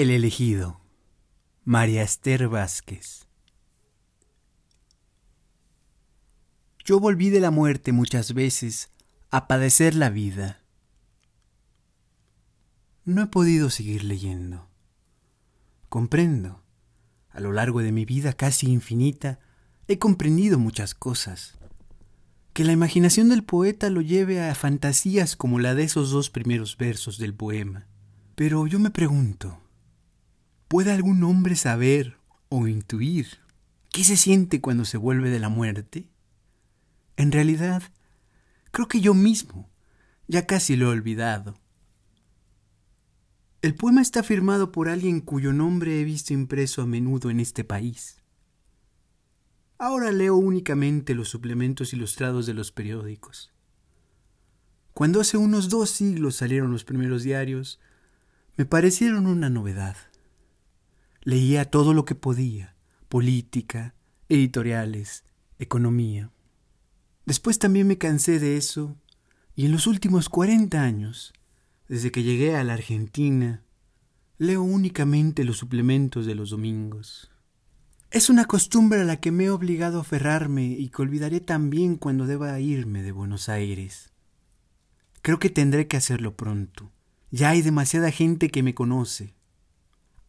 El elegido. María Esther Vázquez. Yo volví de la muerte muchas veces a padecer la vida. No he podido seguir leyendo. Comprendo. A lo largo de mi vida casi infinita, he comprendido muchas cosas. Que la imaginación del poeta lo lleve a fantasías como la de esos dos primeros versos del poema. Pero yo me pregunto, ¿puede algún hombre saber o intuir qué se siente cuando se vuelve de la muerte? En realidad, creo que yo mismo ya casi lo he olvidado. El poema está firmado por alguien cuyo nombre he visto impreso a menudo en este país. Ahora leo únicamente los suplementos ilustrados de los periódicos. Cuando hace unos dos siglos salieron los primeros diarios, me parecieron una novedad. Leía todo lo que podía, política, editoriales, economía. Después también me cansé de eso y en los últimos cuarenta años, desde que llegué a la Argentina, leo únicamente los suplementos de los domingos. Es una costumbre a la que me he obligado a aferrarme y que olvidaré también cuando deba irme de Buenos Aires. Creo que tendré que hacerlo pronto. Ya hay demasiada gente que me conoce.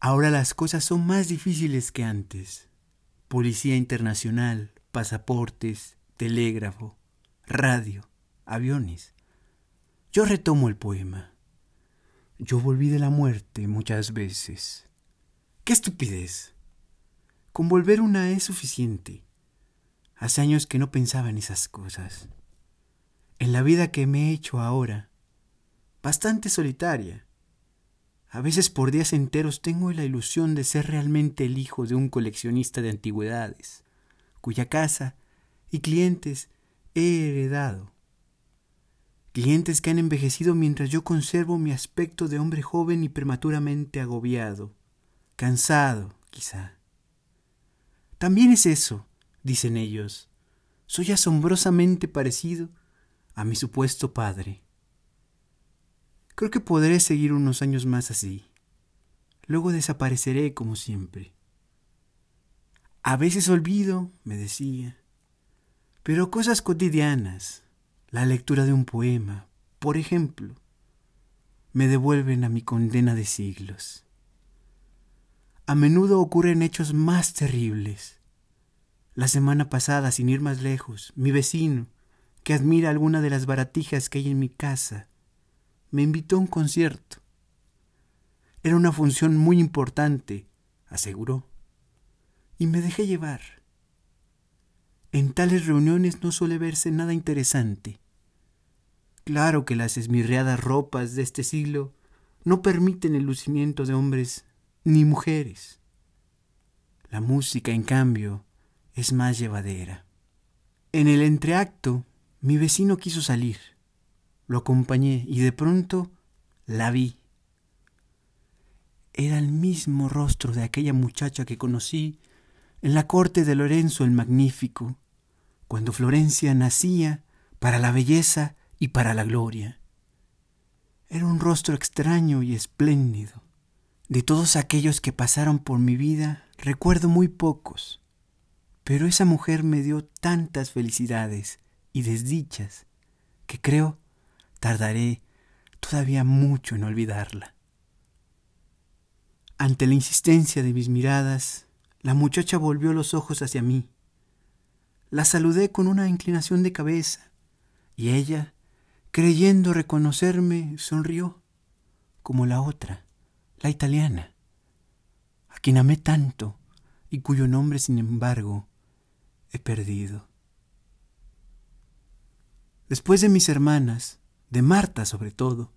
Ahora las cosas son más difíciles que antes. Policía internacional, pasaportes, telégrafo, radio, aviones. Yo retomo el poema. Yo volví de la muerte muchas veces. ¡Qué estupidez! Con volver una es suficiente. Hace años que no pensaba en esas cosas. En la vida que me he hecho ahora, bastante solitaria. A veces por días enteros tengo la ilusión de ser realmente el hijo de un coleccionista de antigüedades, cuya casa y clientes he heredado. Clientes que han envejecido mientras yo conservo mi aspecto de hombre joven y prematuramente agobiado, cansado, quizá. También es eso, dicen ellos. Soy asombrosamente parecido a mi supuesto padre. Creo que podré seguir unos años más así. Luego desapareceré como siempre. A veces olvido, me decía, pero cosas cotidianas, la lectura de un poema, por ejemplo, me devuelven a mi condena de siglos a menudo ocurren hechos más terribles. La semana pasada, sin ir más lejos, mi vecino, que admira alguna de las baratijas que hay en mi casa, me invitó a un concierto. Era una función muy importante, aseguró, y me dejé llevar. En tales reuniones no suele verse nada interesante. Claro que las esmirreadas ropas de este siglo no permiten el lucimiento de hombres ni mujeres. La música, en cambio, es más llevadera. En el entreacto, mi vecino quiso salir. Lo acompañé y de pronto la vi. Era el mismo rostro de aquella muchacha que conocí en la corte de Lorenzo el Magnífico, cuando Florencia nacía para la belleza y para la gloria. Era un rostro extraño y espléndido. De todos aquellos que pasaron por mi vida, recuerdo muy pocos, pero esa mujer me dio tantas felicidades y desdichas que creo tardaré todavía mucho en olvidarla. Ante la insistencia de mis miradas, la muchacha volvió los ojos hacia mí. La saludé con una inclinación de cabeza, y ella, creyendo reconocerme, sonrió, como la otra la italiana, a quien amé tanto y cuyo nombre, sin embargo, he perdido. Después de mis hermanas, de Marta sobre todo,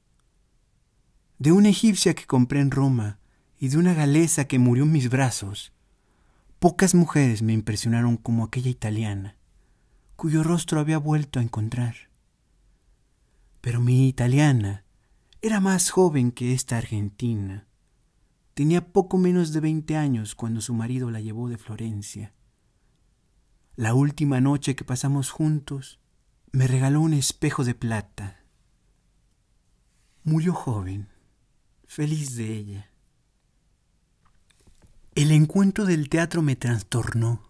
de una egipcia que compré en Roma y de una galesa que murió en mis brazos, pocas mujeres me impresionaron como aquella italiana, cuyo rostro había vuelto a encontrar. Pero mi italiana era más joven que esta argentina, Tenía poco menos de veinte años cuando su marido la llevó de Florencia. La última noche que pasamos juntos, me regaló un espejo de plata. Murió joven, feliz de ella. El encuentro del teatro me trastornó.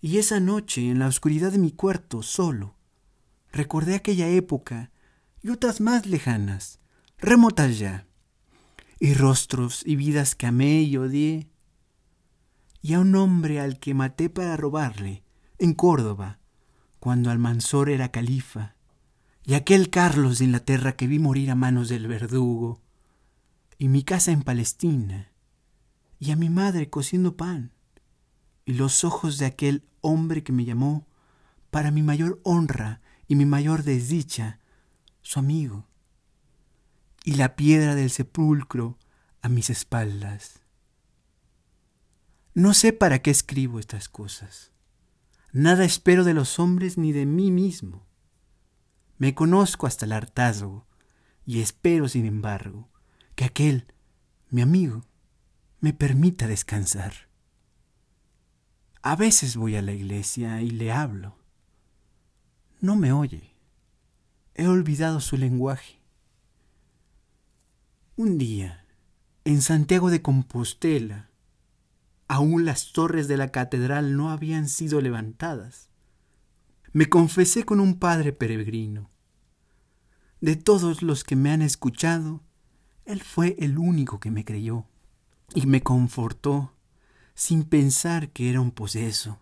Y esa noche, en la oscuridad de mi cuarto, solo, recordé aquella época y otras más lejanas, remotas ya, y rostros y vidas que amé y odié, y a un hombre al que maté para robarle, en Córdoba, cuando Almanzor era califa, y aquel Carlos de Inglaterra que vi morir a manos del verdugo, y mi casa en Palestina, y a mi madre cociendo pan, y los ojos de aquel hombre que me llamó, para mi mayor honra y mi mayor desdicha, su amigo, y la piedra del sepulcro a mis espaldas. No sé para qué escribo estas cosas. Nada espero de los hombres ni de mí mismo. Me conozco hasta el hartazgo y espero, sin embargo, que aquel, mi amigo, me permita descansar. A veces voy a la iglesia y le hablo. No me oye. He olvidado su lenguaje. Un día, en Santiago de Compostela, aún las torres de la catedral no habían sido levantadas. Me confesé con un padre peregrino. De todos los que me han escuchado, él fue el único que me creyó y me confortó sin pensar que era un poseso.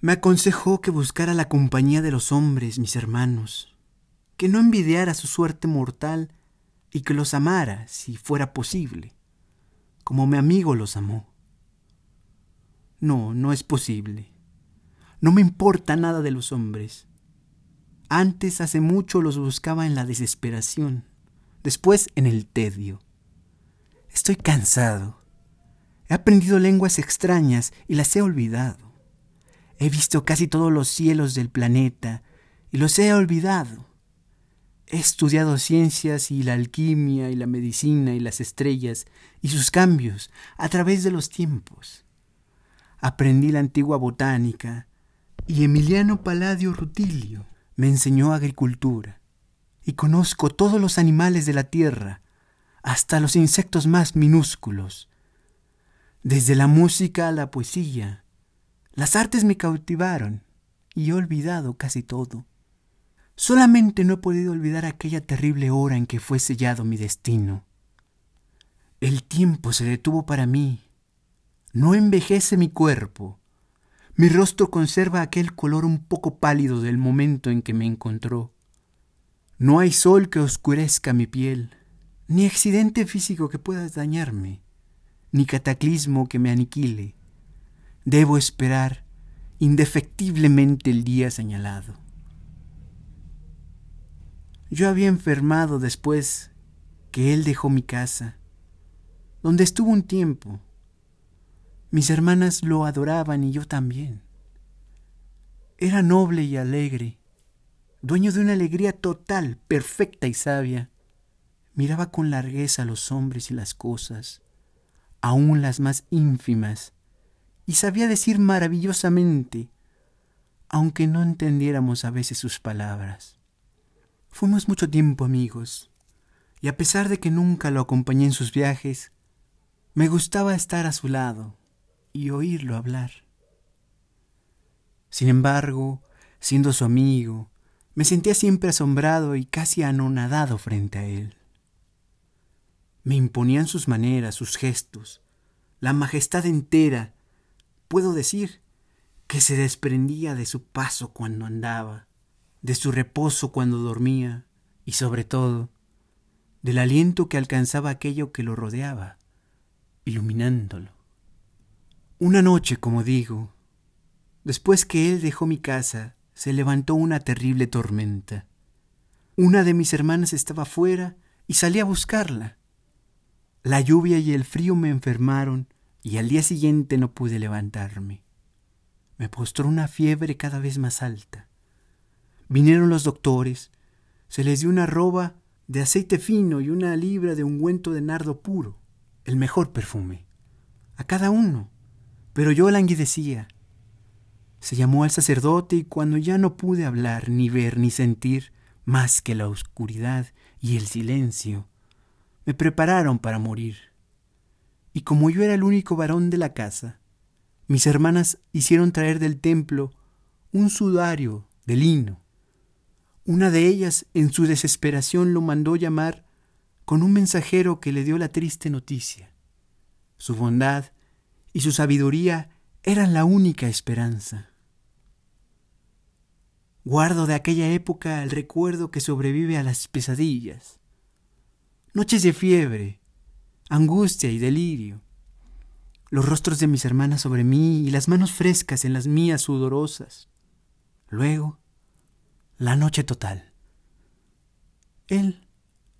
Me aconsejó que buscara la compañía de los hombres, mis hermanos, que no envidiara su suerte mortal y que los amara si fuera posible, como mi amigo los amó. No, no es posible. No me importa nada de los hombres. Antes hace mucho los buscaba en la desesperación, después en el tedio. Estoy cansado. He aprendido lenguas extrañas y las he olvidado. He visto casi todos los cielos del planeta y los he olvidado. He estudiado ciencias y la alquimia y la medicina y las estrellas y sus cambios a través de los tiempos. Aprendí la antigua botánica y Emiliano Palladio Rutilio me enseñó agricultura y conozco todos los animales de la tierra hasta los insectos más minúsculos. Desde la música a la poesía, las artes me cautivaron y he olvidado casi todo. Solamente no he podido olvidar aquella terrible hora en que fue sellado mi destino. El tiempo se detuvo para mí. No envejece mi cuerpo. Mi rostro conserva aquel color un poco pálido del momento en que me encontró. No hay sol que oscurezca mi piel ni accidente físico que pueda dañarme, ni cataclismo que me aniquile. Debo esperar indefectiblemente el día señalado. Yo había enfermado después que él dejó mi casa, donde estuvo un tiempo. Mis hermanas lo adoraban y yo también. Era noble y alegre, dueño de una alegría total, perfecta y sabia miraba con largueza a los hombres y las cosas, aun las más ínfimas, y sabía decir maravillosamente, aunque no entendiéramos a veces sus palabras. Fuimos mucho tiempo amigos, y a pesar de que nunca lo acompañé en sus viajes, me gustaba estar a su lado y oírlo hablar. Sin embargo, siendo su amigo, me sentía siempre asombrado y casi anonadado frente a él. Me imponían sus maneras, sus gestos, la majestad entera, puedo decir, que se desprendía de su paso cuando andaba, de su reposo cuando dormía, y sobre todo, del aliento que alcanzaba aquello que lo rodeaba, iluminándolo. Una noche, como digo, después que él dejó mi casa, se levantó una terrible tormenta. Una de mis hermanas estaba fuera y salí a buscarla. La lluvia y el frío me enfermaron y al día siguiente no pude levantarme. Me postró una fiebre cada vez más alta. Vinieron los doctores, se les dio una roba de aceite fino y una libra de ungüento de nardo puro, el mejor perfume, a cada uno, pero yo languidecía. Se llamó al sacerdote y cuando ya no pude hablar, ni ver, ni sentir más que la oscuridad y el silencio, me prepararon para morir. y como yo era el único varón de la casa, mis hermanas hicieron traer del templo un sudario de lino. Una de ellas, en su desesperación, lo mandó llamar con un mensajero que le dio la triste noticia. Su bondad y su sabiduría eran la única esperanza. Guardo de aquella época el recuerdo que sobrevive a las pesadillas. Noches de fiebre, angustia y delirio los rostros de mis hermanas sobre mí y las manos frescas en las mías sudorosas. Luego, la noche total. Él,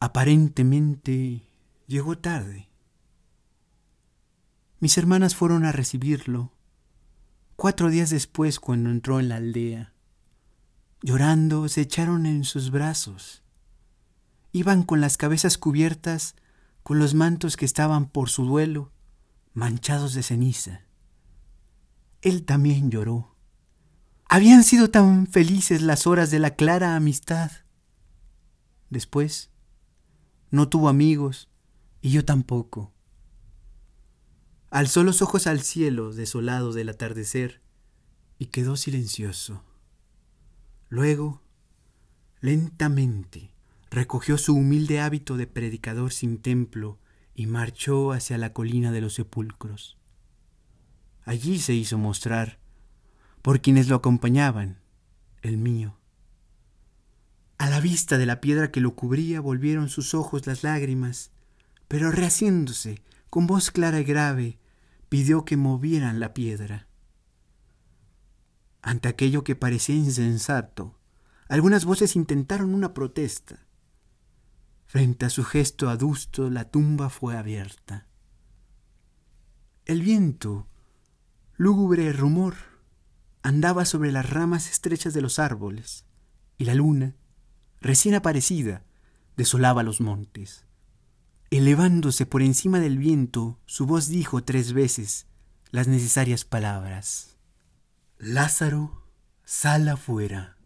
aparentemente, llegó tarde. Mis hermanas fueron a recibirlo cuatro días después cuando entró en la aldea. Llorando, se echaron en sus brazos. Iban con las cabezas cubiertas con los mantos que estaban por su duelo manchados de ceniza. Él también lloró. Habían sido tan felices las horas de la clara amistad. Después, no tuvo amigos y yo tampoco. Alzó los ojos al cielo desolado del atardecer y quedó silencioso. Luego, lentamente, recogió su humilde hábito de predicador sin templo y marchó hacia la colina de los sepulcros. Allí se hizo mostrar, por quienes lo acompañaban, el mío. A la vista de la piedra que lo cubría volvieron sus ojos las lágrimas, pero rehaciéndose, con voz clara y grave, pidió que movieran la piedra. Ante aquello que parecía insensato, algunas voces intentaron una protesta, Frente a su gesto adusto la tumba fue abierta. El viento, lúgubre rumor, andaba sobre las ramas estrechas de los árboles, y la luna, recién aparecida, desolaba los montes. Elevándose por encima del viento, su voz dijo tres veces las necesarias palabras. Lázaro, sal afuera.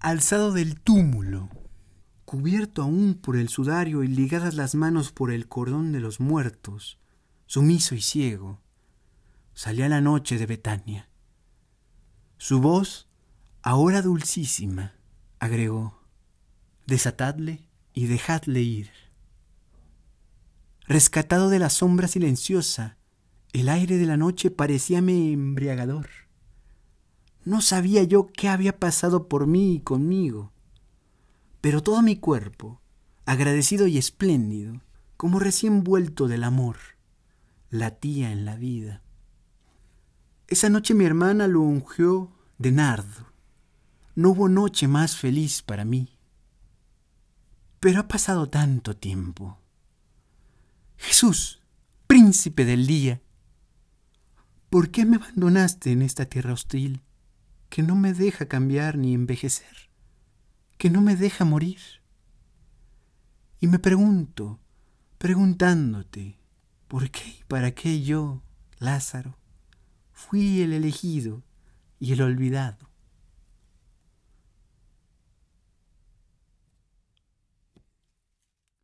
Alzado del túmulo, cubierto aún por el sudario y ligadas las manos por el cordón de los muertos, sumiso y ciego, salía la noche de Betania. Su voz, ahora dulcísima, agregó, desatadle y dejadle ir. Rescatado de la sombra silenciosa, el aire de la noche parecíame embriagador. No sabía yo qué había pasado por mí y conmigo pero todo mi cuerpo, agradecido y espléndido, como recién vuelto del amor, latía en la vida. Esa noche mi hermana lo ungió de nardo. No hubo noche más feliz para mí. Pero ha pasado tanto tiempo. Jesús, príncipe del día, ¿por qué me abandonaste en esta tierra hostil que no me deja cambiar ni envejecer? que no me deja morir. Y me pregunto, preguntándote, ¿por qué y para qué yo, Lázaro, fui el elegido y el olvidado?